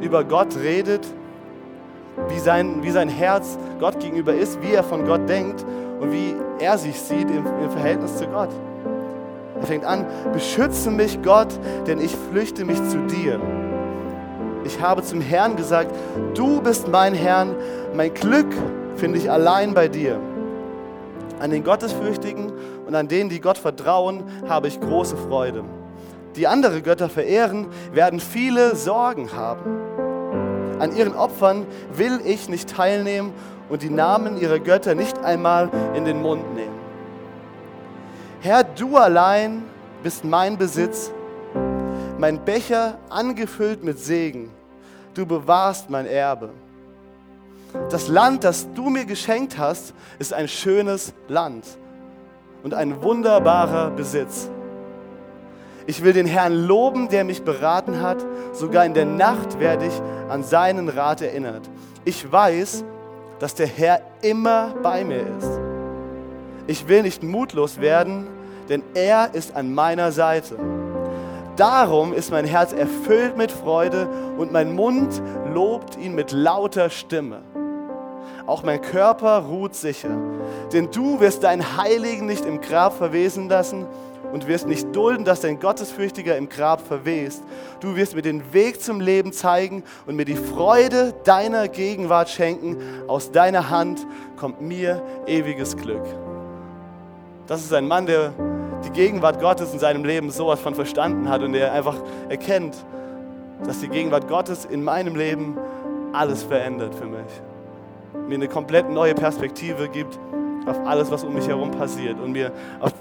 S2: über Gott redet wie sein, wie sein Herz Gott gegenüber ist, wie er von Gott denkt und wie er sich sieht im, im Verhältnis zu Gott. Er fängt an, beschütze mich Gott, denn ich flüchte mich zu dir. Ich habe zum Herrn gesagt, du bist mein Herrn, mein Glück finde ich allein bei dir. An den Gottesfürchtigen und an denen, die Gott vertrauen, habe ich große Freude. Die andere Götter verehren, werden viele Sorgen haben. An ihren Opfern will ich nicht teilnehmen und die Namen ihrer Götter nicht einmal in den Mund nehmen. Herr, du allein bist mein Besitz, mein Becher angefüllt mit Segen. Du bewahrst mein Erbe. Das Land, das du mir geschenkt hast, ist ein schönes Land und ein wunderbarer Besitz. Ich will den Herrn loben, der mich beraten hat. Sogar in der Nacht werde ich an seinen Rat erinnert. Ich weiß, dass der Herr immer bei mir ist. Ich will nicht mutlos werden, denn er ist an meiner Seite. Darum ist mein Herz erfüllt mit Freude und mein Mund lobt ihn mit lauter Stimme. Auch mein Körper ruht sicher, denn du wirst deinen Heiligen nicht im Grab verwesen lassen und wirst nicht dulden, dass dein Gottesfürchtiger im Grab verwest. Du wirst mir den Weg zum Leben zeigen und mir die Freude deiner Gegenwart schenken. Aus deiner Hand kommt mir ewiges Glück. Das ist ein Mann, der die Gegenwart Gottes in seinem Leben sowas von verstanden hat und der einfach erkennt, dass die Gegenwart Gottes in meinem Leben alles verändert für mich. Mir eine komplett neue Perspektive gibt auf alles, was um mich herum passiert und mir auf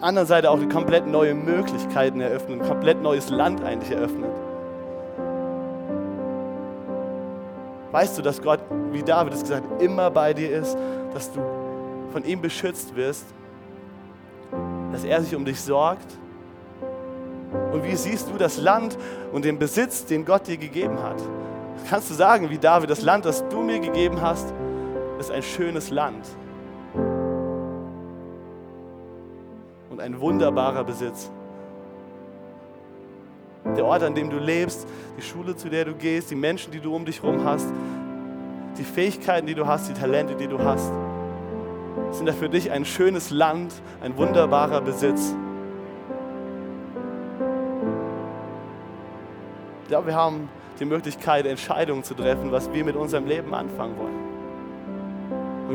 S2: anderen Seite auch komplett neue Möglichkeiten eröffnet, ein komplett neues Land eigentlich eröffnet. Weißt du, dass Gott, wie David es gesagt hat, immer bei dir ist, dass du von ihm beschützt wirst, dass er sich um dich sorgt? Und wie siehst du das Land und den Besitz, den Gott dir gegeben hat? Kannst du sagen, wie David, das Land, das du mir gegeben hast, ist ein schönes Land und ein wunderbarer Besitz. Der Ort, an dem du lebst, die Schule, zu der du gehst, die Menschen, die du um dich herum hast, die Fähigkeiten, die du hast, die Talente, die du hast, sind da für dich ein schönes Land, ein wunderbarer Besitz. Ich glaube, wir haben die Möglichkeit, Entscheidungen zu treffen, was wir mit unserem Leben anfangen wollen.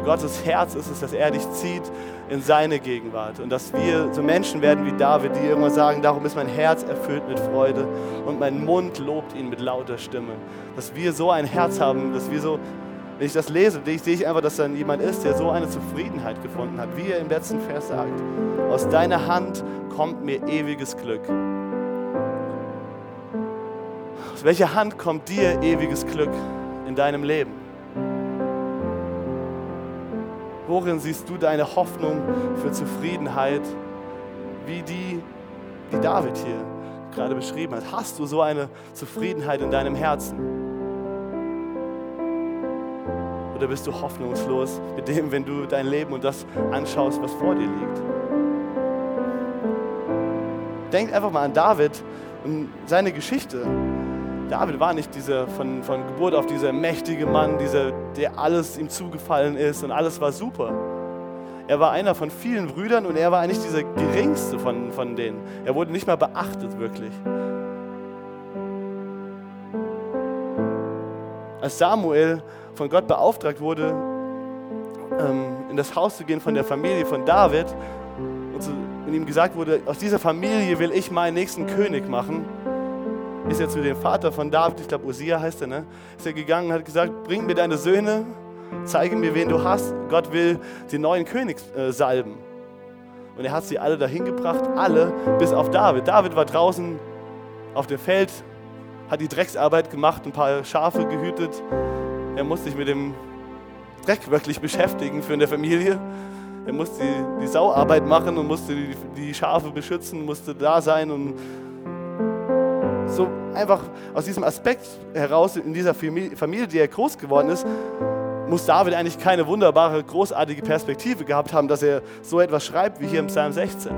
S2: Und Gottes Herz ist es, dass er dich zieht in seine Gegenwart. Und dass wir so Menschen werden wie David, die irgendwann sagen, darum ist mein Herz erfüllt mit Freude und mein Mund lobt ihn mit lauter Stimme. Dass wir so ein Herz haben, dass wir so, wenn ich das lese, sehe ich einfach, dass dann jemand ist, der so eine Zufriedenheit gefunden hat, wie er im letzten Vers sagt. Aus deiner Hand kommt mir ewiges Glück. Aus welcher Hand kommt dir ewiges Glück in deinem Leben? Worin siehst du deine Hoffnung für Zufriedenheit, wie die, die David hier gerade beschrieben hat? Hast du so eine Zufriedenheit in deinem Herzen? Oder bist du hoffnungslos mit dem, wenn du dein Leben und das anschaust, was vor dir liegt? Denk einfach mal an David und seine Geschichte. David war nicht dieser von, von Geburt auf dieser mächtige Mann, dieser, der alles ihm zugefallen ist und alles war super. Er war einer von vielen Brüdern und er war eigentlich dieser geringste von, von denen. Er wurde nicht mal beachtet, wirklich. Als Samuel von Gott beauftragt wurde, ähm, in das Haus zu gehen von der Familie von David und ihm gesagt wurde, aus dieser Familie will ich meinen nächsten König machen, ist er zu dem Vater von David, ich glaube Usia heißt er, ne? ist er gegangen und hat gesagt, bring mir deine Söhne, zeige mir, wen du hast. Gott will den neuen König äh, salben. Und er hat sie alle dahin gebracht, alle bis auf David. David war draußen auf dem Feld, hat die Drecksarbeit gemacht, ein paar Schafe gehütet. Er musste sich mit dem Dreck wirklich beschäftigen für eine Familie. Er musste die, die Sauarbeit machen und musste die, die Schafe beschützen, musste da sein und so einfach aus diesem Aspekt heraus, in dieser Familie, die er groß geworden ist, muss David eigentlich keine wunderbare, großartige Perspektive gehabt haben, dass er so etwas schreibt wie hier im Psalm 16.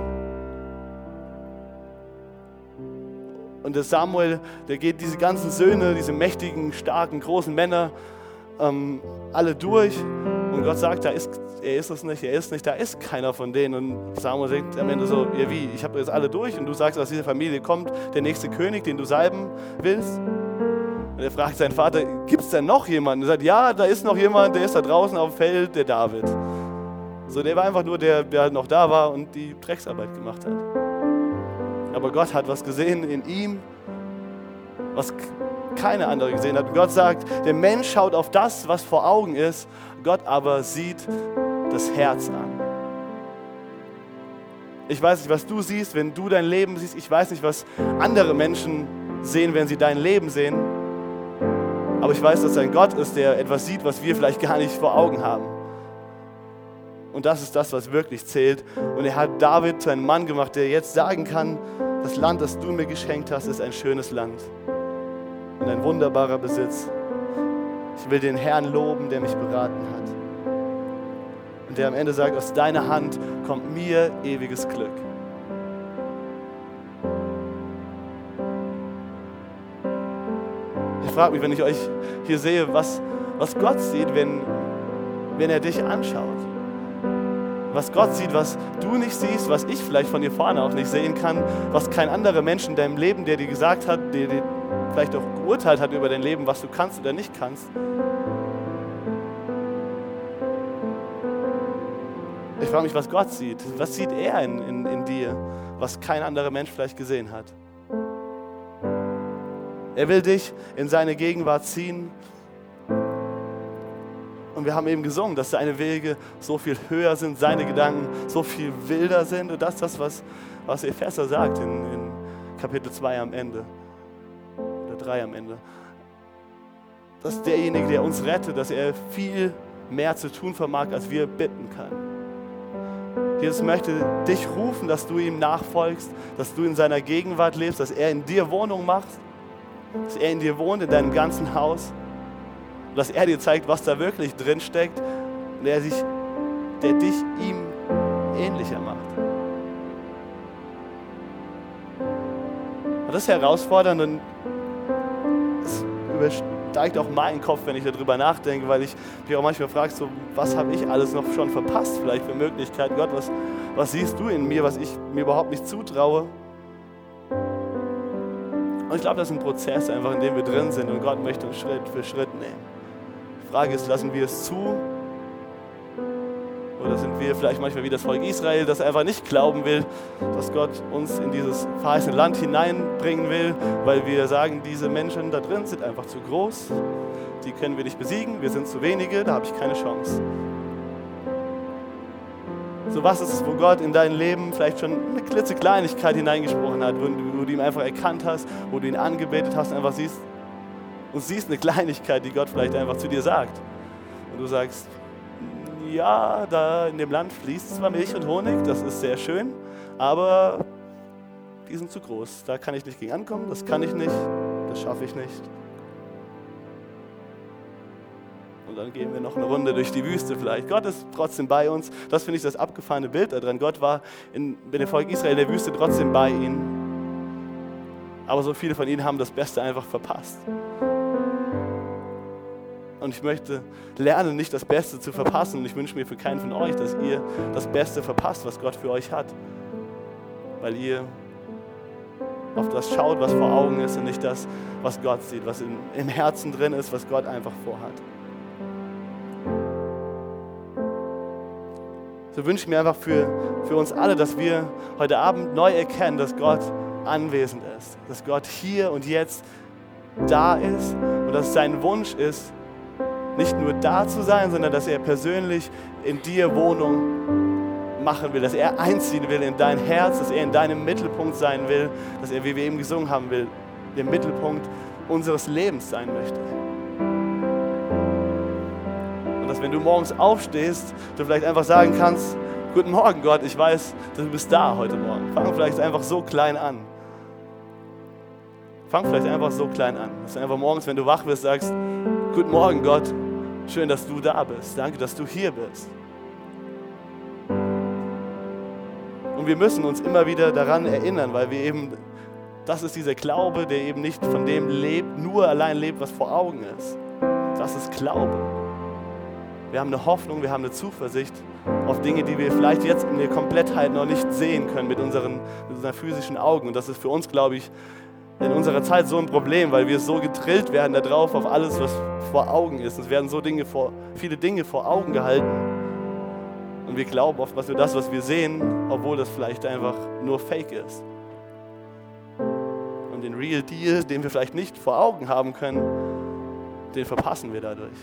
S2: Und der Samuel, der geht diese ganzen Söhne, diese mächtigen, starken, großen Männer, ähm, alle durch. Und Gott sagt, da ist, er ist es nicht, er ist nicht, da ist keiner von denen. Und Samuel sagt am Ende so, ja wie, ich habe jetzt alle durch und du sagst, aus dieser Familie kommt der nächste König, den du salben willst. Und er fragt seinen Vater, gibt es denn noch jemanden? Er sagt, ja, da ist noch jemand, der ist da draußen auf dem Feld, der David. So, der war einfach nur der, der noch da war und die Drecksarbeit gemacht hat. Aber Gott hat was gesehen in ihm, was keine andere gesehen hat. Und Gott sagt, der Mensch schaut auf das, was vor Augen ist, Gott aber sieht das Herz an. Ich weiß nicht, was du siehst, wenn du dein Leben siehst. Ich weiß nicht, was andere Menschen sehen, wenn sie dein Leben sehen. Aber ich weiß, dass ein Gott ist, der etwas sieht, was wir vielleicht gar nicht vor Augen haben. Und das ist das, was wirklich zählt. Und er hat David zu einem Mann gemacht, der jetzt sagen kann, das Land, das du mir geschenkt hast, ist ein schönes Land und ein wunderbarer Besitz. Ich will den Herrn loben, der mich beraten hat. Und der am Ende sagt, aus deiner Hand kommt mir ewiges Glück. Ich frage mich, wenn ich euch hier sehe, was, was Gott sieht, wenn, wenn er dich anschaut. Was Gott sieht, was du nicht siehst, was ich vielleicht von dir vorne auch nicht sehen kann, was kein anderer Mensch in deinem Leben, der dir gesagt hat, der, der, vielleicht auch geurteilt hat über dein Leben, was du kannst oder nicht kannst. Ich frage mich, was Gott sieht. Was sieht er in, in, in dir, was kein anderer Mensch vielleicht gesehen hat? Er will dich in seine Gegenwart ziehen Und wir haben eben gesungen, dass seine Wege so viel höher sind, seine Gedanken so viel wilder sind. Und das ist das, was, was Epheser sagt in, in Kapitel 2 am Ende. Oder 3 am Ende. Dass derjenige, der uns rettet, dass er viel mehr zu tun vermag, als wir bitten können. Jesus möchte dich rufen, dass du ihm nachfolgst, dass du in seiner Gegenwart lebst, dass er in dir Wohnung macht, dass er in dir wohnt, in deinem ganzen Haus dass er dir zeigt, was da wirklich drin steckt und der, sich, der dich ihm ähnlicher macht. Und das ist herausfordernd und es übersteigt auch meinen Kopf, wenn ich darüber nachdenke, weil ich mich auch manchmal frage, so, was habe ich alles noch schon verpasst, vielleicht für Möglichkeiten. Gott, was, was siehst du in mir, was ich mir überhaupt nicht zutraue? Und ich glaube, das ist ein Prozess einfach, in dem wir drin sind und Gott möchte uns Schritt für Schritt nehmen. Frage ist, lassen wir es zu? Oder sind wir vielleicht manchmal wie das Volk Israel, das einfach nicht glauben will, dass Gott uns in dieses verheißene Land hineinbringen will, weil wir sagen, diese Menschen da drin sind einfach zu groß, die können wir nicht besiegen, wir sind zu wenige, da habe ich keine Chance. So was ist es, wo Gott in dein Leben vielleicht schon eine klitzekleinigkeit hineingesprochen hat, wo du, ihn einfach erkannt hast, wo du ihn angebetet hast und einfach siehst, und siehst eine Kleinigkeit, die Gott vielleicht einfach zu dir sagt. Und du sagst, ja, da in dem Land fließt zwar Milch und Honig, das ist sehr schön, aber die sind zu groß. Da kann ich nicht gegen ankommen, das kann ich nicht, das schaffe ich nicht. Und dann gehen wir noch eine Runde durch die Wüste vielleicht. Gott ist trotzdem bei uns. Das finde ich das abgefahrene Bild daran. Gott war in, in dem Volk Israel in der Wüste trotzdem bei ihnen. Aber so viele von ihnen haben das Beste einfach verpasst. Und ich möchte lernen, nicht das Beste zu verpassen. Und ich wünsche mir für keinen von euch, dass ihr das Beste verpasst, was Gott für euch hat. Weil ihr auf das schaut, was vor Augen ist und nicht das, was Gott sieht, was im, im Herzen drin ist, was Gott einfach vorhat. So wünsche ich mir einfach für, für uns alle, dass wir heute Abend neu erkennen, dass Gott anwesend ist, dass Gott hier und jetzt da ist und dass sein Wunsch ist, nicht nur da zu sein, sondern dass er persönlich in dir Wohnung machen will, dass er einziehen will in dein Herz, dass er in deinem Mittelpunkt sein will, dass er, wie wir eben gesungen haben, will, der Mittelpunkt unseres Lebens sein möchte. Und dass wenn du morgens aufstehst, du vielleicht einfach sagen kannst, guten Morgen Gott, ich weiß, du bist da heute Morgen. Fang vielleicht einfach so klein an. Fang vielleicht einfach so klein an, dass du einfach morgens, wenn du wach wirst, sagst, guten Morgen Gott, Schön, dass du da bist. Danke, dass du hier bist. Und wir müssen uns immer wieder daran erinnern, weil wir eben, das ist dieser Glaube, der eben nicht von dem lebt, nur allein lebt, was vor Augen ist. Das ist Glaube. Wir haben eine Hoffnung, wir haben eine Zuversicht auf Dinge, die wir vielleicht jetzt in der Komplettheit noch nicht sehen können mit unseren, mit unseren physischen Augen. Und das ist für uns, glaube ich, in unserer Zeit so ein Problem, weil wir so getrillt werden darauf, auf alles, was vor Augen ist. Es werden so Dinge vor, viele Dinge vor Augen gehalten. Und wir glauben oftmals nur das, was wir sehen, obwohl das vielleicht einfach nur Fake ist. Und den Real Deal, den wir vielleicht nicht vor Augen haben können, den verpassen wir dadurch.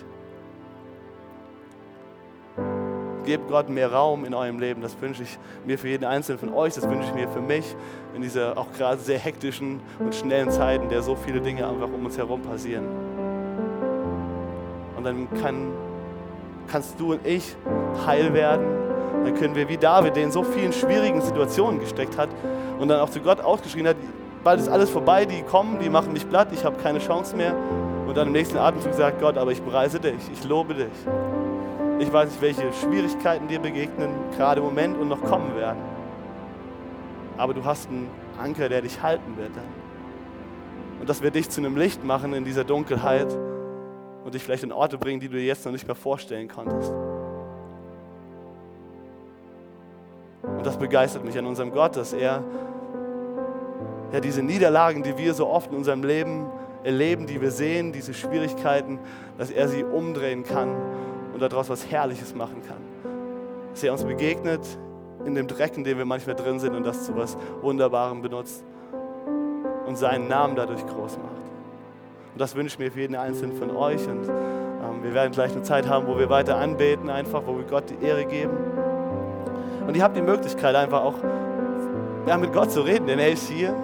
S2: Gebt Gott mehr Raum in eurem Leben. Das wünsche ich mir für jeden Einzelnen von euch. Das wünsche ich mir für mich in dieser auch gerade sehr hektischen und schnellen Zeit, in der so viele Dinge einfach um uns herum passieren. Und dann kann, kannst du und ich heil werden. Dann können wir wie David, der in so vielen schwierigen Situationen gesteckt hat und dann auch zu Gott ausgeschrien hat, bald ist alles vorbei, die kommen, die machen mich platt, ich habe keine Chance mehr. Und dann im nächsten Atemzug sagt Gott, aber ich preise dich, ich lobe dich. Ich weiß nicht, welche Schwierigkeiten dir begegnen, gerade im Moment und noch kommen werden. Aber du hast einen Anker, der dich halten wird. Und das wird dich zu einem Licht machen in dieser Dunkelheit und dich vielleicht in Orte bringen, die du dir jetzt noch nicht mehr vorstellen konntest. Und das begeistert mich an unserem Gott, dass er ja, diese Niederlagen, die wir so oft in unserem Leben erleben, die wir sehen, diese Schwierigkeiten, dass er sie umdrehen kann und daraus was Herrliches machen kann. Dass er uns begegnet in dem Dreck, in dem wir manchmal drin sind und das zu was Wunderbarem benutzt und seinen Namen dadurch groß macht. Und das wünsche ich mir für jeden Einzelnen von euch und Ähm, wir werden gleich eine Zeit haben, wo wir weiter anbeten, einfach, wo wir Gott die Ehre geben. Und ihr habt die Möglichkeit, einfach auch ja, mit Gott zu reden, denn er ist hier.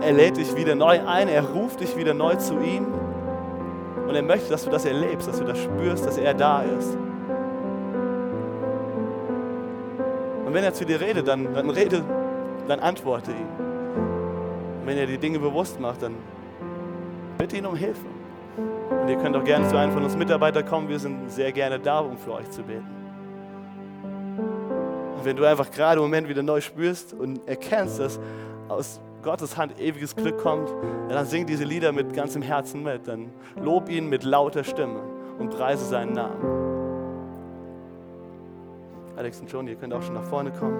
S2: Er lädt dich wieder neu ein, er ruft dich wieder neu zu ihm. Und er möchte, dass du das erlebst, dass du das spürst, dass er da ist. Und wenn er zu dir redet, dann, dann rede, dann antworte ihm. Und wenn er die Dinge bewusst macht, dann bitte ihn um Hilfe. Und ihr könnt auch gerne zu einem von uns Mitarbeitern kommen. Wir sind sehr gerne da, um für euch zu beten. Und wenn du einfach gerade im Moment wieder neu spürst und erkennst, dass aus Gottes Hand ewiges Glück kommt, dann sing diese Lieder mit ganzem Herzen mit. Dann lob ihn mit lauter Stimme und preise seinen Namen. Alex und John, ihr könnt auch schon nach vorne kommen.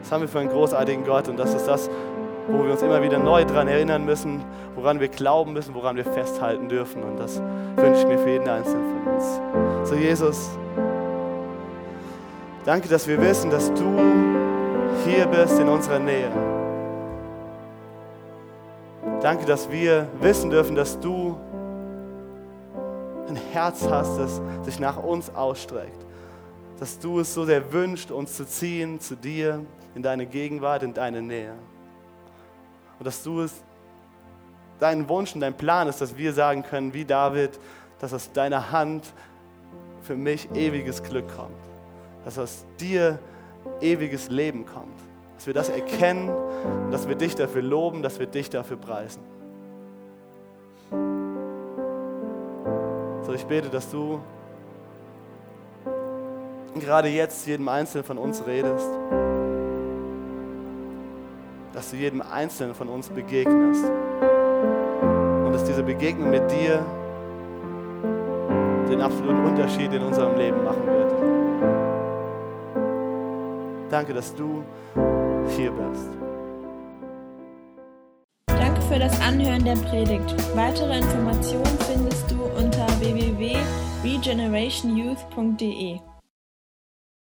S2: Was haben wir für einen großartigen Gott und das ist das, wo wir uns immer wieder neu daran erinnern müssen, woran wir glauben müssen, woran wir festhalten dürfen. Und das wünsche ich mir für jeden Einzelnen von uns. So, Jesus, danke, dass wir wissen, dass du hier bist in unserer Nähe. Danke, dass wir wissen dürfen, dass du ein Herz hast, das sich nach uns ausstreckt. Dass du es so sehr wünscht, uns zu ziehen zu dir, in deine Gegenwart, in deine Nähe. Und dass du es, dein Wunsch und dein Plan ist, dass wir sagen können, wie David, dass aus deiner Hand für mich ewiges Glück kommt. Dass aus dir ewiges Leben kommt. Dass wir das erkennen und dass wir dich dafür loben, dass wir dich dafür preisen. So, ich bete, dass du gerade jetzt jedem Einzelnen von uns redest dass du jedem Einzelnen von uns begegnest. Und dass diese Begegnung mit dir den absoluten Unterschied in unserem Leben machen wird. Danke, dass du hier bist.
S1: Danke für das Anhören der Predigt. Weitere Informationen findest du unter www.regenerationyouth.de.